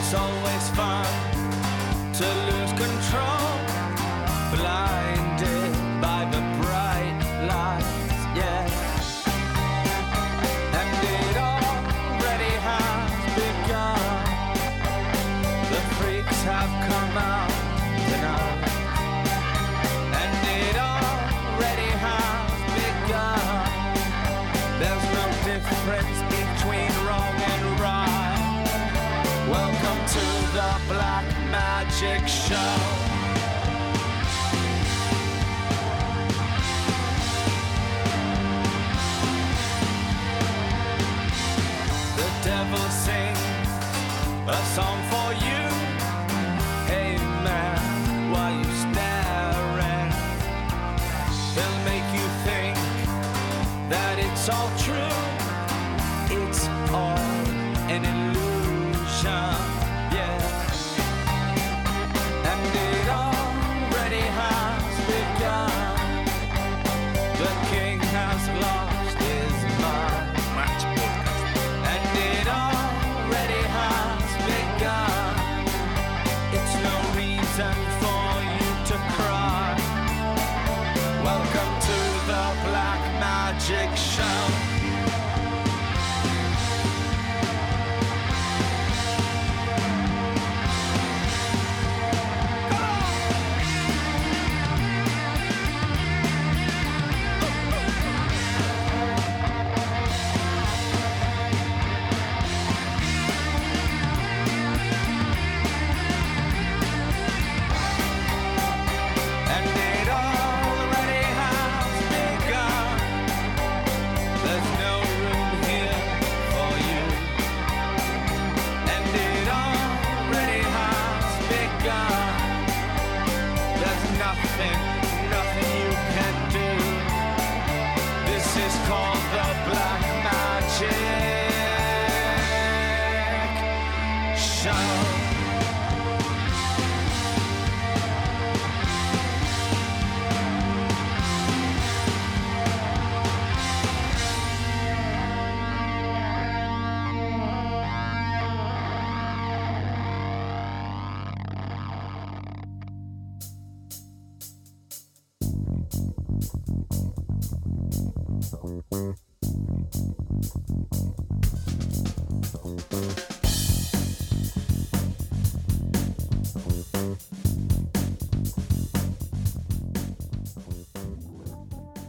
It's always fun to lose control.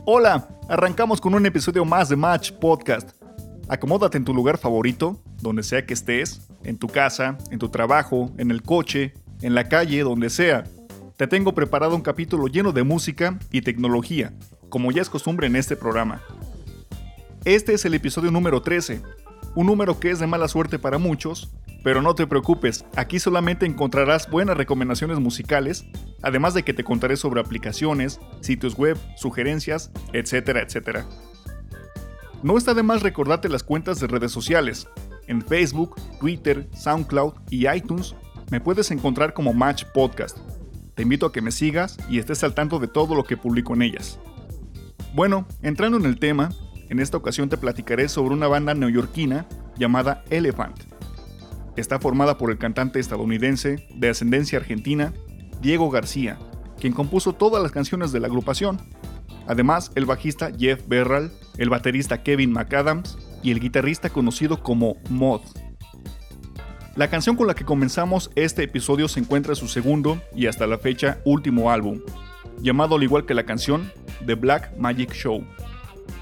Hola, arrancamos con un episodio más de Match Podcast. Acomódate en tu lugar favorito, donde sea que estés, en tu casa, en tu trabajo, en el coche, en la calle, donde sea. Te tengo preparado un capítulo lleno de música y tecnología, como ya es costumbre en este programa. Este es el episodio número 13, un número que es de mala suerte para muchos, pero no te preocupes, aquí solamente encontrarás buenas recomendaciones musicales, además de que te contaré sobre aplicaciones, sitios web, sugerencias, etcétera, etcétera. No está de más recordarte las cuentas de redes sociales. En Facebook, Twitter, SoundCloud y iTunes me puedes encontrar como Match Podcast. Te invito a que me sigas y estés al tanto de todo lo que publico en ellas. Bueno, entrando en el tema, en esta ocasión te platicaré sobre una banda neoyorquina llamada Elephant. Está formada por el cantante estadounidense de ascendencia argentina, Diego García, quien compuso todas las canciones de la agrupación. Además, el bajista Jeff Berral, el baterista Kevin McAdams y el guitarrista conocido como Mod. La canción con la que comenzamos este episodio se encuentra en su segundo y hasta la fecha último álbum, llamado al igual que la canción The Black Magic Show.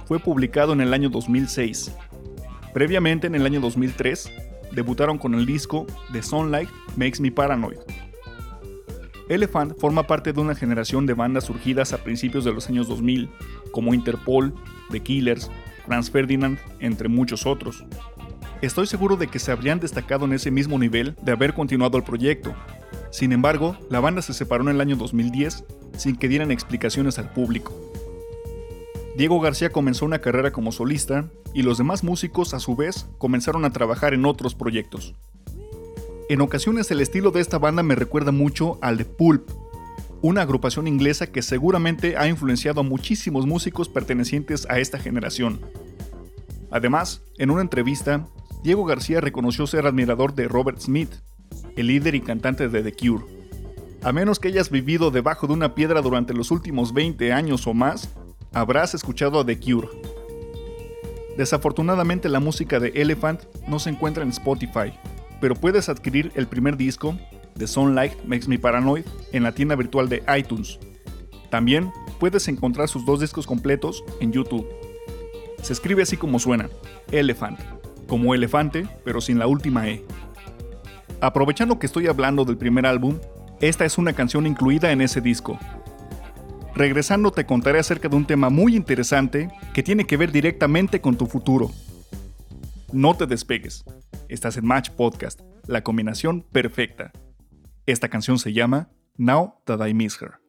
Fue publicado en el año 2006. Previamente, en el año 2003, debutaron con el disco The Sunlight Makes Me Paranoid. Elephant forma parte de una generación de bandas surgidas a principios de los años 2000, como Interpol, The Killers, Franz Ferdinand, entre muchos otros. Estoy seguro de que se habrían destacado en ese mismo nivel de haber continuado el proyecto. Sin embargo, la banda se separó en el año 2010 sin que dieran explicaciones al público. Diego García comenzó una carrera como solista y los demás músicos a su vez comenzaron a trabajar en otros proyectos. En ocasiones el estilo de esta banda me recuerda mucho al de Pulp, una agrupación inglesa que seguramente ha influenciado a muchísimos músicos pertenecientes a esta generación. Además, en una entrevista, Diego García reconoció ser admirador de Robert Smith, el líder y cantante de The Cure. A menos que hayas vivido debajo de una piedra durante los últimos 20 años o más, habrás escuchado a The Cure. Desafortunadamente la música de Elephant no se encuentra en Spotify, pero puedes adquirir el primer disco, The Sunlight Makes Me Paranoid, en la tienda virtual de iTunes. También puedes encontrar sus dos discos completos en YouTube. Se escribe así como suena, Elephant, como elefante, pero sin la última E. Aprovechando que estoy hablando del primer álbum, esta es una canción incluida en ese disco. Regresando te contaré acerca de un tema muy interesante que tiene que ver directamente con tu futuro. No te despegues. Estás en Match Podcast, la combinación perfecta. Esta canción se llama Now That I Miss Her.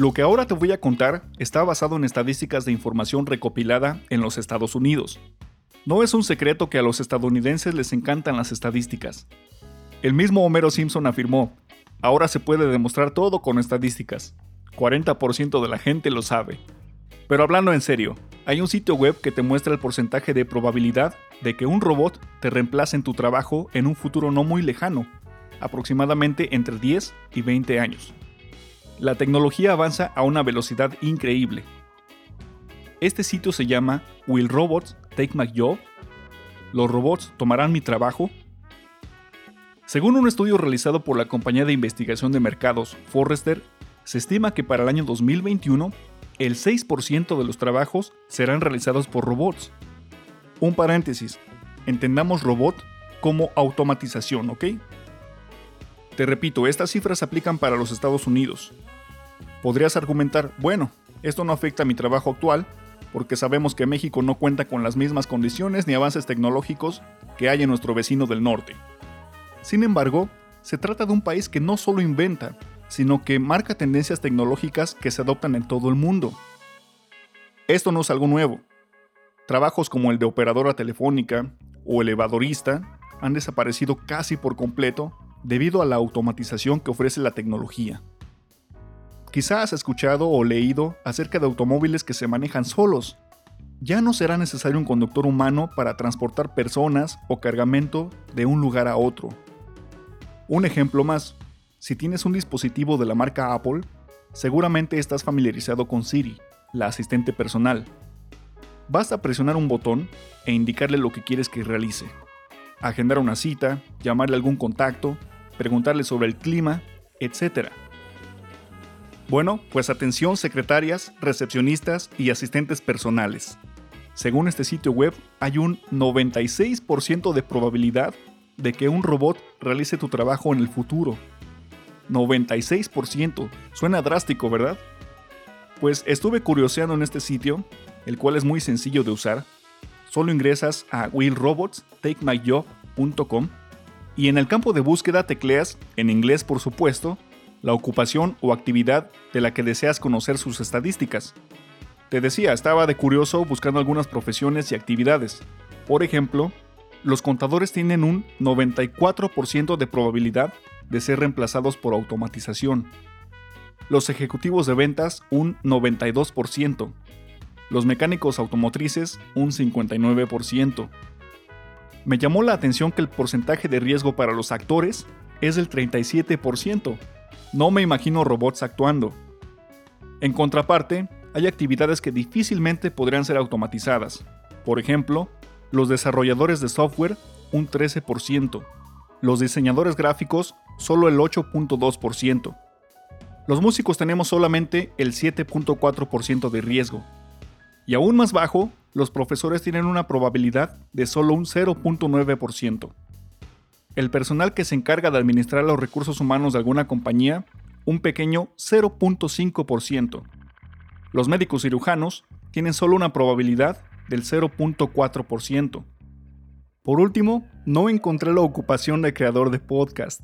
Lo que ahora te voy a contar está basado en estadísticas de información recopilada en los Estados Unidos. No es un secreto que a los estadounidenses les encantan las estadísticas. El mismo Homero Simpson afirmó, ahora se puede demostrar todo con estadísticas. 40% de la gente lo sabe. Pero hablando en serio, hay un sitio web que te muestra el porcentaje de probabilidad de que un robot te reemplace en tu trabajo en un futuro no muy lejano, aproximadamente entre 10 y 20 años. La tecnología avanza a una velocidad increíble. Este sitio se llama Will Robots Take My Job? ¿Los robots tomarán mi trabajo? Según un estudio realizado por la compañía de investigación de mercados Forrester, se estima que para el año 2021 el 6% de los trabajos serán realizados por robots. Un paréntesis, entendamos robot como automatización, ¿ok? Te repito, estas cifras aplican para los Estados Unidos. Podrías argumentar, bueno, esto no afecta a mi trabajo actual, porque sabemos que México no cuenta con las mismas condiciones ni avances tecnológicos que hay en nuestro vecino del norte. Sin embargo, se trata de un país que no solo inventa, sino que marca tendencias tecnológicas que se adoptan en todo el mundo. Esto no es algo nuevo. Trabajos como el de operadora telefónica o elevadorista han desaparecido casi por completo debido a la automatización que ofrece la tecnología. Quizá has escuchado o leído acerca de automóviles que se manejan solos. ya no será necesario un conductor humano para transportar personas o cargamento de un lugar a otro. Un ejemplo más, si tienes un dispositivo de la marca Apple, seguramente estás familiarizado con Siri, la asistente personal. Basta presionar un botón e indicarle lo que quieres que realice. Agendar una cita, llamarle a algún contacto, preguntarle sobre el clima, etc. Bueno, pues atención secretarias, recepcionistas y asistentes personales. Según este sitio web, hay un 96% de probabilidad de que un robot realice tu trabajo en el futuro. 96%. Suena drástico, ¿verdad? Pues estuve curioseando en este sitio, el cual es muy sencillo de usar. Solo ingresas a willrobotstakemyjob.com y en el campo de búsqueda tecleas, en inglés por supuesto, la ocupación o actividad de la que deseas conocer sus estadísticas. Te decía, estaba de curioso buscando algunas profesiones y actividades. Por ejemplo, los contadores tienen un 94% de probabilidad de ser reemplazados por automatización. Los ejecutivos de ventas un 92%. Los mecánicos automotrices un 59%. Me llamó la atención que el porcentaje de riesgo para los actores es del 37%. No me imagino robots actuando. En contraparte, hay actividades que difícilmente podrían ser automatizadas. Por ejemplo, los desarrolladores de software un 13%, los diseñadores gráficos solo el 8.2%. Los músicos tenemos solamente el 7.4% de riesgo. Y aún más bajo, los profesores tienen una probabilidad de solo un 0.9%. El personal que se encarga de administrar los recursos humanos de alguna compañía, un pequeño 0.5%. Los médicos cirujanos tienen solo una probabilidad del 0.4%. Por último, no encontré la ocupación de creador de podcast.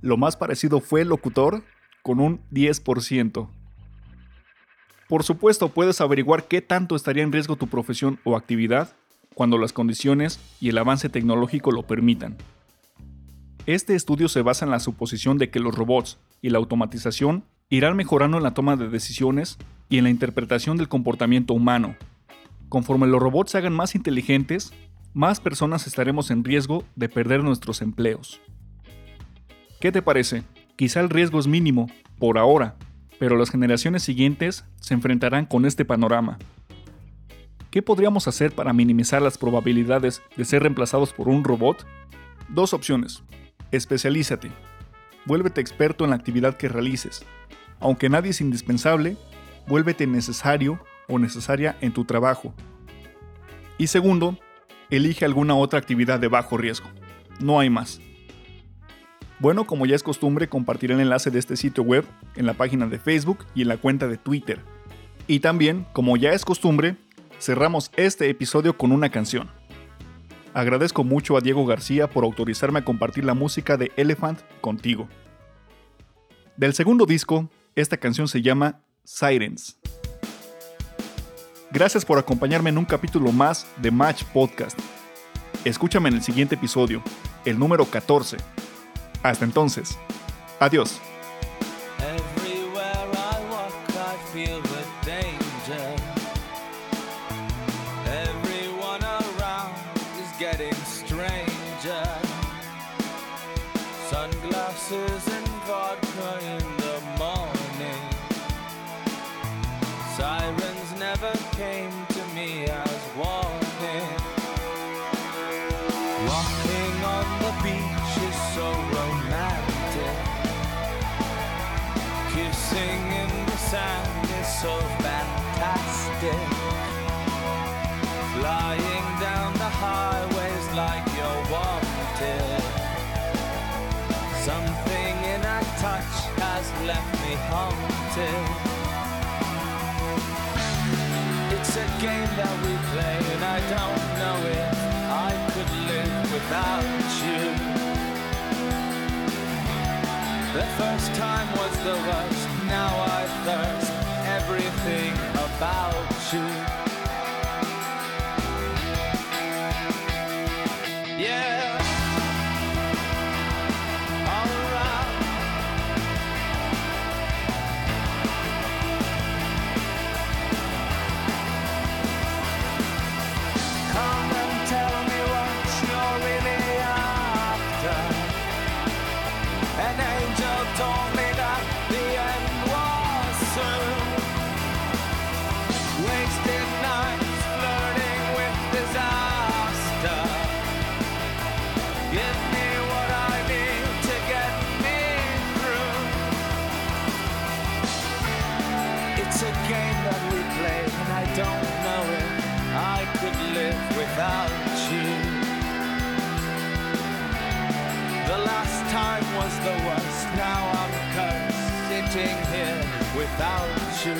Lo más parecido fue locutor, con un 10%. Por supuesto, puedes averiguar qué tanto estaría en riesgo tu profesión o actividad cuando las condiciones y el avance tecnológico lo permitan. Este estudio se basa en la suposición de que los robots y la automatización irán mejorando en la toma de decisiones y en la interpretación del comportamiento humano. Conforme los robots se hagan más inteligentes, más personas estaremos en riesgo de perder nuestros empleos. ¿Qué te parece? Quizá el riesgo es mínimo, por ahora, pero las generaciones siguientes se enfrentarán con este panorama. ¿Qué podríamos hacer para minimizar las probabilidades de ser reemplazados por un robot? Dos opciones. Especialízate. Vuélvete experto en la actividad que realices. Aunque nadie es indispensable, vuélvete necesario o necesaria en tu trabajo. Y segundo, elige alguna otra actividad de bajo riesgo. No hay más. Bueno, como ya es costumbre, compartiré el enlace de este sitio web en la página de Facebook y en la cuenta de Twitter. Y también, como ya es costumbre, cerramos este episodio con una canción. Agradezco mucho a Diego García por autorizarme a compartir la música de Elephant contigo. Del segundo disco, esta canción se llama Sirens. Gracias por acompañarme en un capítulo más de Match Podcast. Escúchame en el siguiente episodio, el número 14. Hasta entonces, adiós. So fantastic. Flying down the highways like you're wanted. Something in a touch has left me haunted. It's a game that we play, and I don't know if I could live without you. The first time was the worst, now I thirst everything about you. Was the worst. Now I'm cursed, sitting here without you,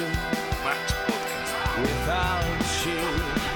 without you,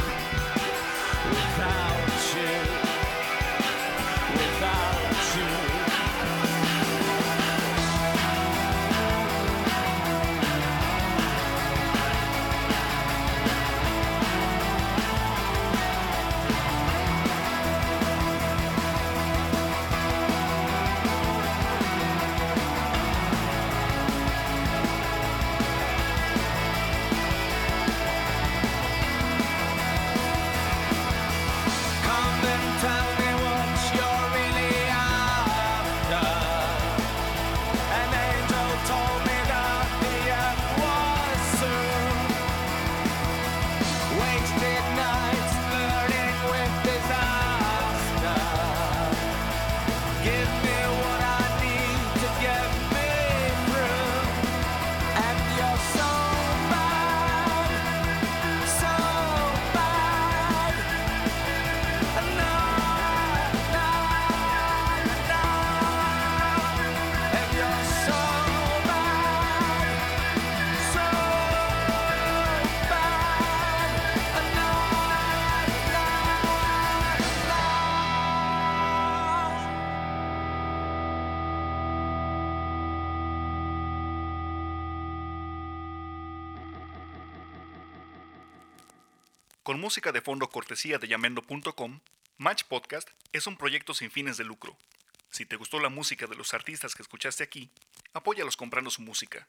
música de fondo cortesía de Yamendo.com, Match Podcast es un proyecto sin fines de lucro. Si te gustó la música de los artistas que escuchaste aquí, apóyalos comprando su música.